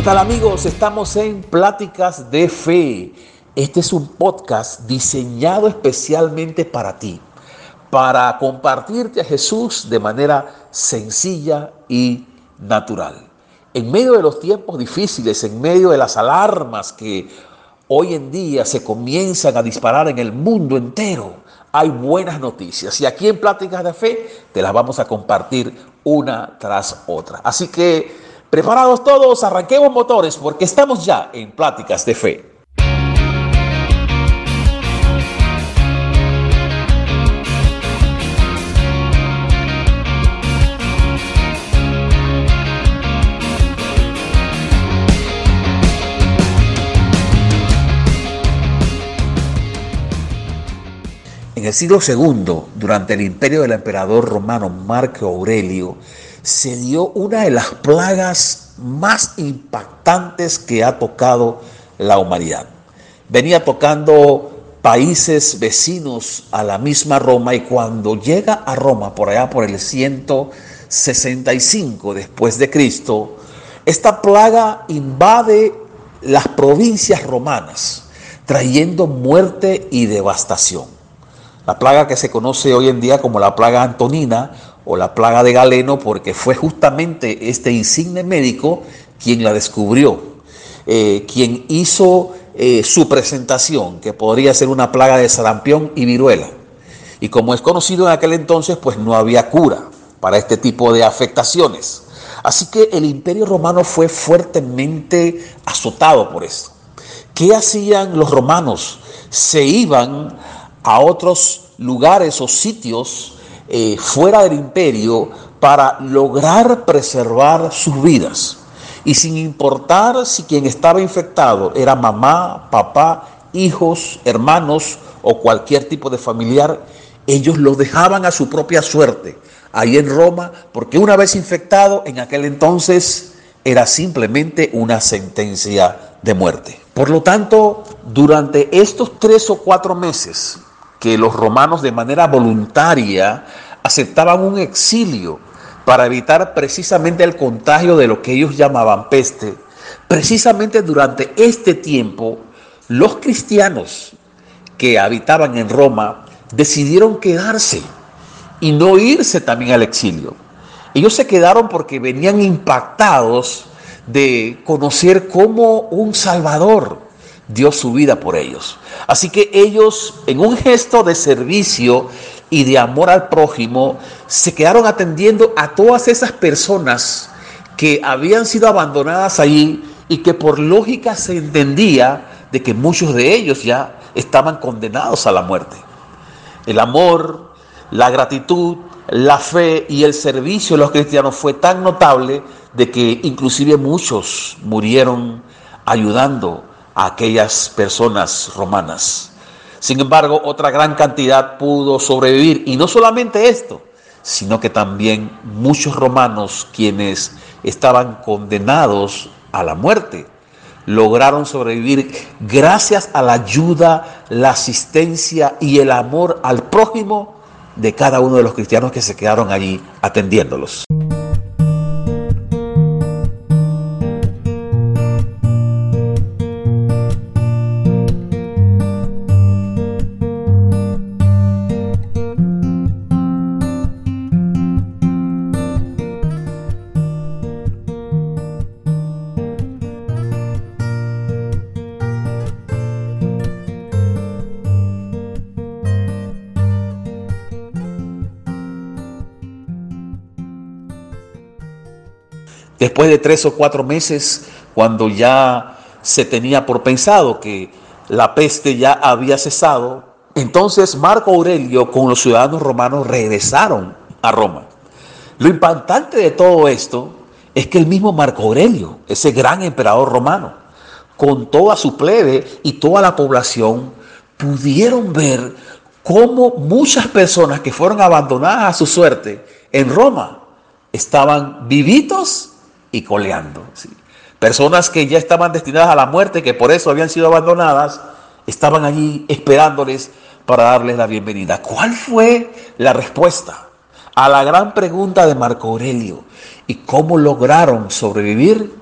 ¿Qué tal amigos? Estamos en Pláticas de Fe. Este es un podcast diseñado especialmente para ti, para compartirte a Jesús de manera sencilla y natural. En medio de los tiempos difíciles, en medio de las alarmas que hoy en día se comienzan a disparar en el mundo entero, hay buenas noticias. Y aquí en Pláticas de Fe te las vamos a compartir una tras otra. Así que Preparados todos, arranquemos motores porque estamos ya en Pláticas de Fe. En el siglo II, durante el imperio del emperador romano Marco Aurelio, se dio una de las plagas más impactantes que ha tocado la humanidad. Venía tocando países vecinos a la misma Roma y cuando llega a Roma, por allá por el 165 después de Cristo, esta plaga invade las provincias romanas, trayendo muerte y devastación. La plaga que se conoce hoy en día como la plaga antonina o la plaga de Galeno, porque fue justamente este insigne médico quien la descubrió, eh, quien hizo eh, su presentación, que podría ser una plaga de sarampión y viruela. Y como es conocido en aquel entonces, pues no había cura para este tipo de afectaciones. Así que el imperio romano fue fuertemente azotado por esto. ¿Qué hacían los romanos? Se iban a otros lugares o sitios eh, fuera del imperio para lograr preservar sus vidas. Y sin importar si quien estaba infectado era mamá, papá, hijos, hermanos o cualquier tipo de familiar, ellos lo dejaban a su propia suerte ahí en Roma, porque una vez infectado en aquel entonces era simplemente una sentencia de muerte. Por lo tanto, durante estos tres o cuatro meses que los romanos de manera voluntaria aceptaban un exilio para evitar precisamente el contagio de lo que ellos llamaban peste. Precisamente durante este tiempo, los cristianos que habitaban en Roma decidieron quedarse y no irse también al exilio. Ellos se quedaron porque venían impactados de conocer cómo un Salvador dio su vida por ellos. Así que ellos, en un gesto de servicio y de amor al prójimo, se quedaron atendiendo a todas esas personas que habían sido abandonadas allí y que por lógica se entendía de que muchos de ellos ya estaban condenados a la muerte. El amor, la gratitud, la fe y el servicio de los cristianos fue tan notable de que inclusive muchos murieron ayudando aquellas personas romanas. Sin embargo, otra gran cantidad pudo sobrevivir. Y no solamente esto, sino que también muchos romanos quienes estaban condenados a la muerte lograron sobrevivir gracias a la ayuda, la asistencia y el amor al prójimo de cada uno de los cristianos que se quedaron allí atendiéndolos. Después de tres o cuatro meses, cuando ya se tenía por pensado que la peste ya había cesado, entonces Marco Aurelio con los ciudadanos romanos regresaron a Roma. Lo impactante de todo esto es que el mismo Marco Aurelio, ese gran emperador romano, con toda su plebe y toda la población, pudieron ver cómo muchas personas que fueron abandonadas a su suerte en Roma estaban vivitos y coleando. Personas que ya estaban destinadas a la muerte, que por eso habían sido abandonadas, estaban allí esperándoles para darles la bienvenida. ¿Cuál fue la respuesta a la gran pregunta de Marco Aurelio? ¿Y cómo lograron sobrevivir?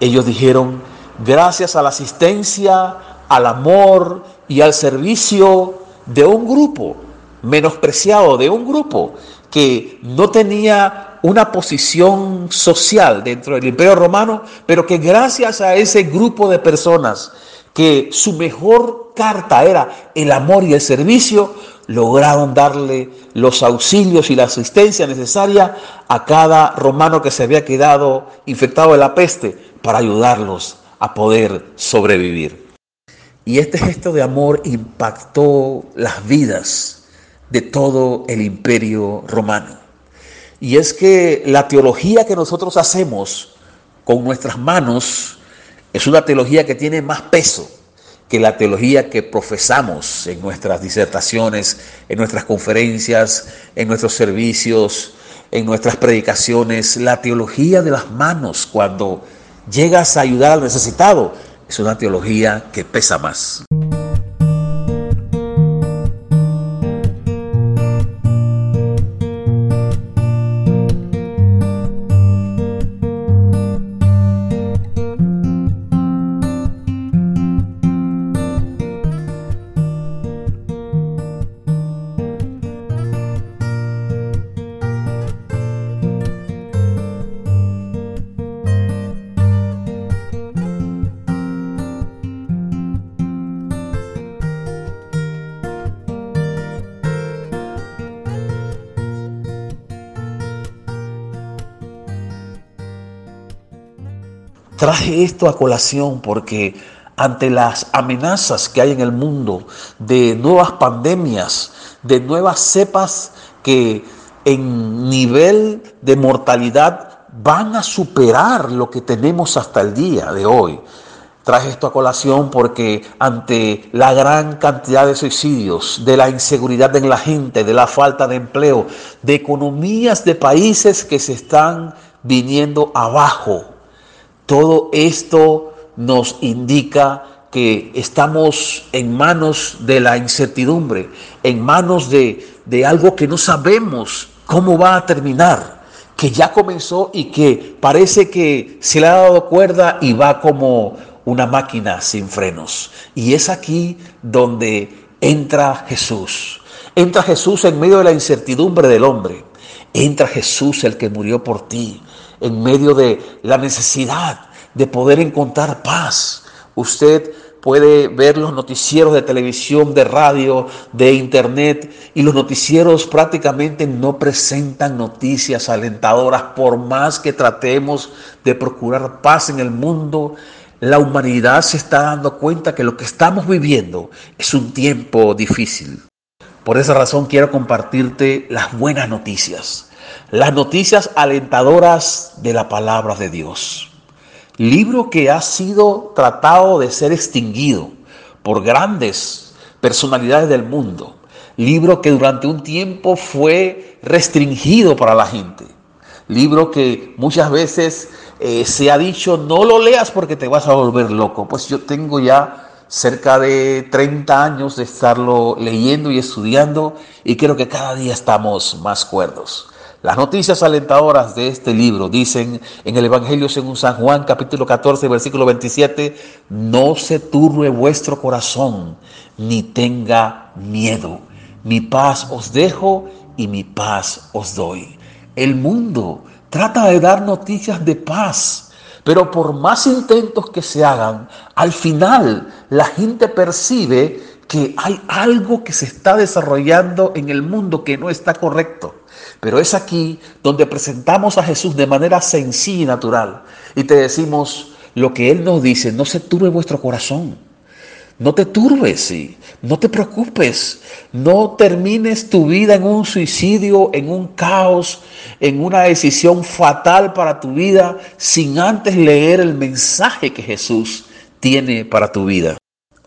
Ellos dijeron, gracias a la asistencia, al amor y al servicio de un grupo menospreciado, de un grupo que no tenía una posición social dentro del imperio romano, pero que gracias a ese grupo de personas que su mejor carta era el amor y el servicio, lograron darle los auxilios y la asistencia necesaria a cada romano que se había quedado infectado de la peste para ayudarlos a poder sobrevivir. Y este gesto de amor impactó las vidas de todo el imperio romano. Y es que la teología que nosotros hacemos con nuestras manos es una teología que tiene más peso que la teología que profesamos en nuestras disertaciones, en nuestras conferencias, en nuestros servicios, en nuestras predicaciones. La teología de las manos, cuando llegas a ayudar al necesitado, es una teología que pesa más. Traje esto a colación porque ante las amenazas que hay en el mundo de nuevas pandemias, de nuevas cepas que en nivel de mortalidad van a superar lo que tenemos hasta el día de hoy. Traje esto a colación porque ante la gran cantidad de suicidios, de la inseguridad en la gente, de la falta de empleo, de economías de países que se están viniendo abajo, todo esto nos indica que estamos en manos de la incertidumbre, en manos de, de, algo que no sabemos cómo va a terminar, que ya comenzó y que parece que se le ha dado cuerda y va como una máquina sin frenos. Y es aquí donde entra Jesús. Entra Jesús en medio de la incertidumbre del hombre. Entra Jesús el que murió por ti en medio de la necesidad de poder encontrar paz. Usted puede ver los noticieros de televisión, de radio, de internet y los noticieros prácticamente no presentan noticias alentadoras por más que tratemos de procurar paz en el mundo. La humanidad se está dando cuenta que lo que estamos viviendo es un tiempo difícil. Por esa razón quiero compartirte las buenas noticias las noticias alentadoras de la palabra de Dios. Libro que ha sido tratado de ser extinguido por grandes personalidades del mundo. Libro que durante un tiempo fue restringido para la gente. Libro que muchas veces eh, se ha dicho, no lo leas porque te vas a volver loco. Pues yo tengo ya cerca de 30 años de estarlo leyendo y estudiando y creo que cada día estamos más cuerdos. Las noticias alentadoras de este libro dicen en el Evangelio según San Juan capítulo 14 versículo 27, no se turbe vuestro corazón ni tenga miedo. Mi paz os dejo y mi paz os doy. El mundo trata de dar noticias de paz, pero por más intentos que se hagan, al final la gente percibe que hay algo que se está desarrollando en el mundo que no está correcto. Pero es aquí donde presentamos a Jesús de manera sencilla y natural y te decimos lo que Él nos dice, no se turbe vuestro corazón. No te turbes, sí. no te preocupes, no termines tu vida en un suicidio, en un caos, en una decisión fatal para tu vida, sin antes leer el mensaje que Jesús tiene para tu vida.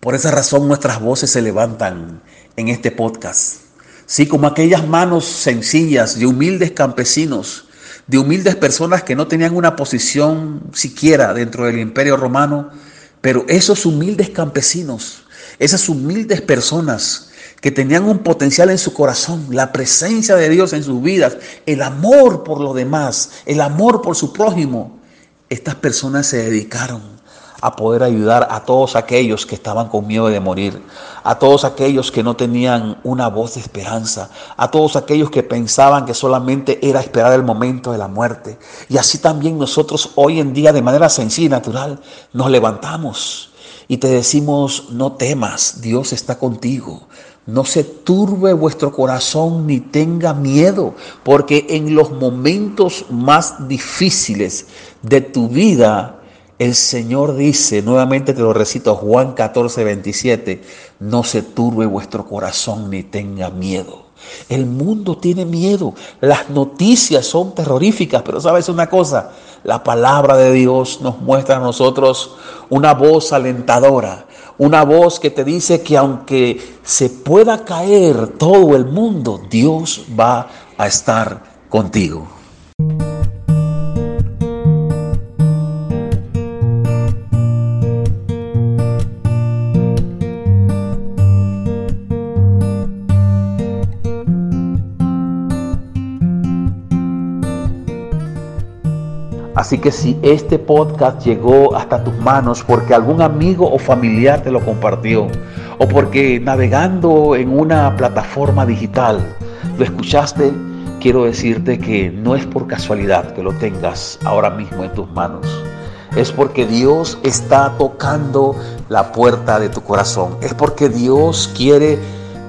Por esa razón nuestras voces se levantan en este podcast Sí, como aquellas manos sencillas de humildes campesinos, de humildes personas que no tenían una posición siquiera dentro del imperio romano, pero esos humildes campesinos, esas humildes personas que tenían un potencial en su corazón, la presencia de Dios en sus vidas, el amor por lo demás, el amor por su prójimo, estas personas se dedicaron a poder ayudar a todos aquellos que estaban con miedo de morir, a todos aquellos que no tenían una voz de esperanza, a todos aquellos que pensaban que solamente era esperar el momento de la muerte. Y así también nosotros hoy en día de manera sencilla y natural nos levantamos y te decimos, no temas, Dios está contigo. No se turbe vuestro corazón ni tenga miedo, porque en los momentos más difíciles de tu vida, el Señor dice, nuevamente te lo recito, Juan 14, 27, no se turbe vuestro corazón ni tenga miedo. El mundo tiene miedo, las noticias son terroríficas, pero sabes una cosa, la palabra de Dios nos muestra a nosotros una voz alentadora, una voz que te dice que aunque se pueda caer todo el mundo, Dios va a estar contigo. Así que si este podcast llegó hasta tus manos porque algún amigo o familiar te lo compartió, o porque navegando en una plataforma digital lo escuchaste, quiero decirte que no es por casualidad que lo tengas ahora mismo en tus manos. Es porque Dios está tocando la puerta de tu corazón. Es porque Dios quiere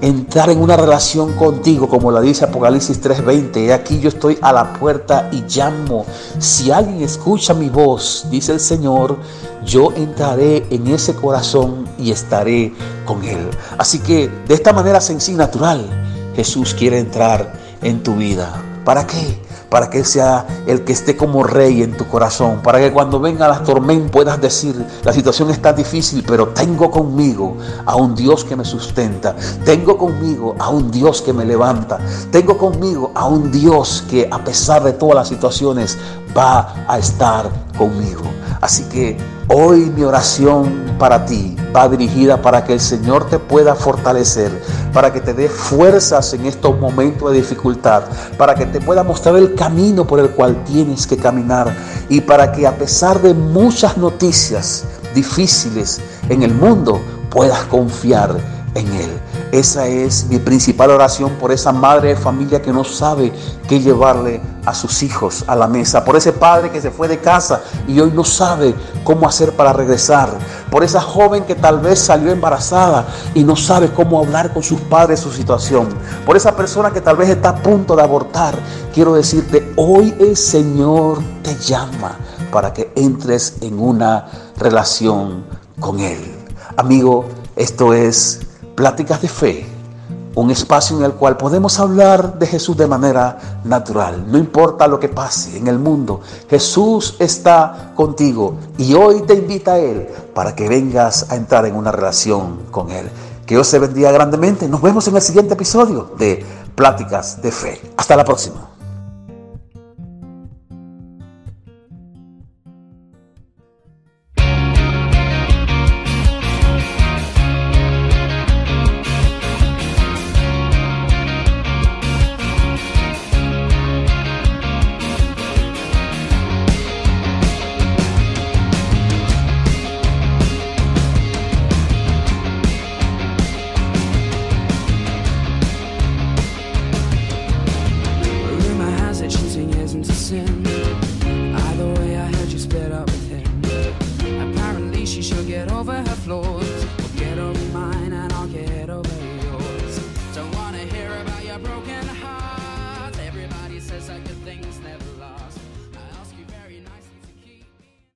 entrar en una relación contigo, como lo dice Apocalipsis 3:20. Aquí yo estoy a la puerta y llamo. Si alguien escucha mi voz, dice el Señor, yo entraré en ese corazón y estaré con él. Así que de esta manera sencilla y natural, Jesús quiere entrar en tu vida. ¿Para qué? Para que Él sea el que esté como rey en tu corazón, para que cuando venga las tormentas puedas decir, la situación está difícil, pero tengo conmigo a un Dios que me sustenta, tengo conmigo a un Dios que me levanta, tengo conmigo a un Dios que a pesar de todas las situaciones va a estar conmigo. Así que hoy mi oración para ti va dirigida para que el Señor te pueda fortalecer, para que te dé fuerzas en estos momentos de dificultad, para que te pueda mostrar el camino por el cual tienes que caminar y para que a pesar de muchas noticias difíciles en el mundo, puedas confiar en Él. Esa es mi principal oración por esa madre de familia que no sabe qué llevarle a sus hijos a la mesa, por ese padre que se fue de casa y hoy no sabe cómo hacer para regresar, por esa joven que tal vez salió embarazada y no sabe cómo hablar con sus padres su situación, por esa persona que tal vez está a punto de abortar. Quiero decirte, hoy el Señor te llama para que entres en una relación con Él. Amigo, esto es Pláticas de Fe, un espacio en el cual podemos hablar de Jesús de manera natural. No importa lo que pase en el mundo, Jesús está contigo y hoy te invita a Él para que vengas a entrar en una relación con Él. Que Dios te bendiga grandemente. Nos vemos en el siguiente episodio de Pláticas de Fe. Hasta la próxima.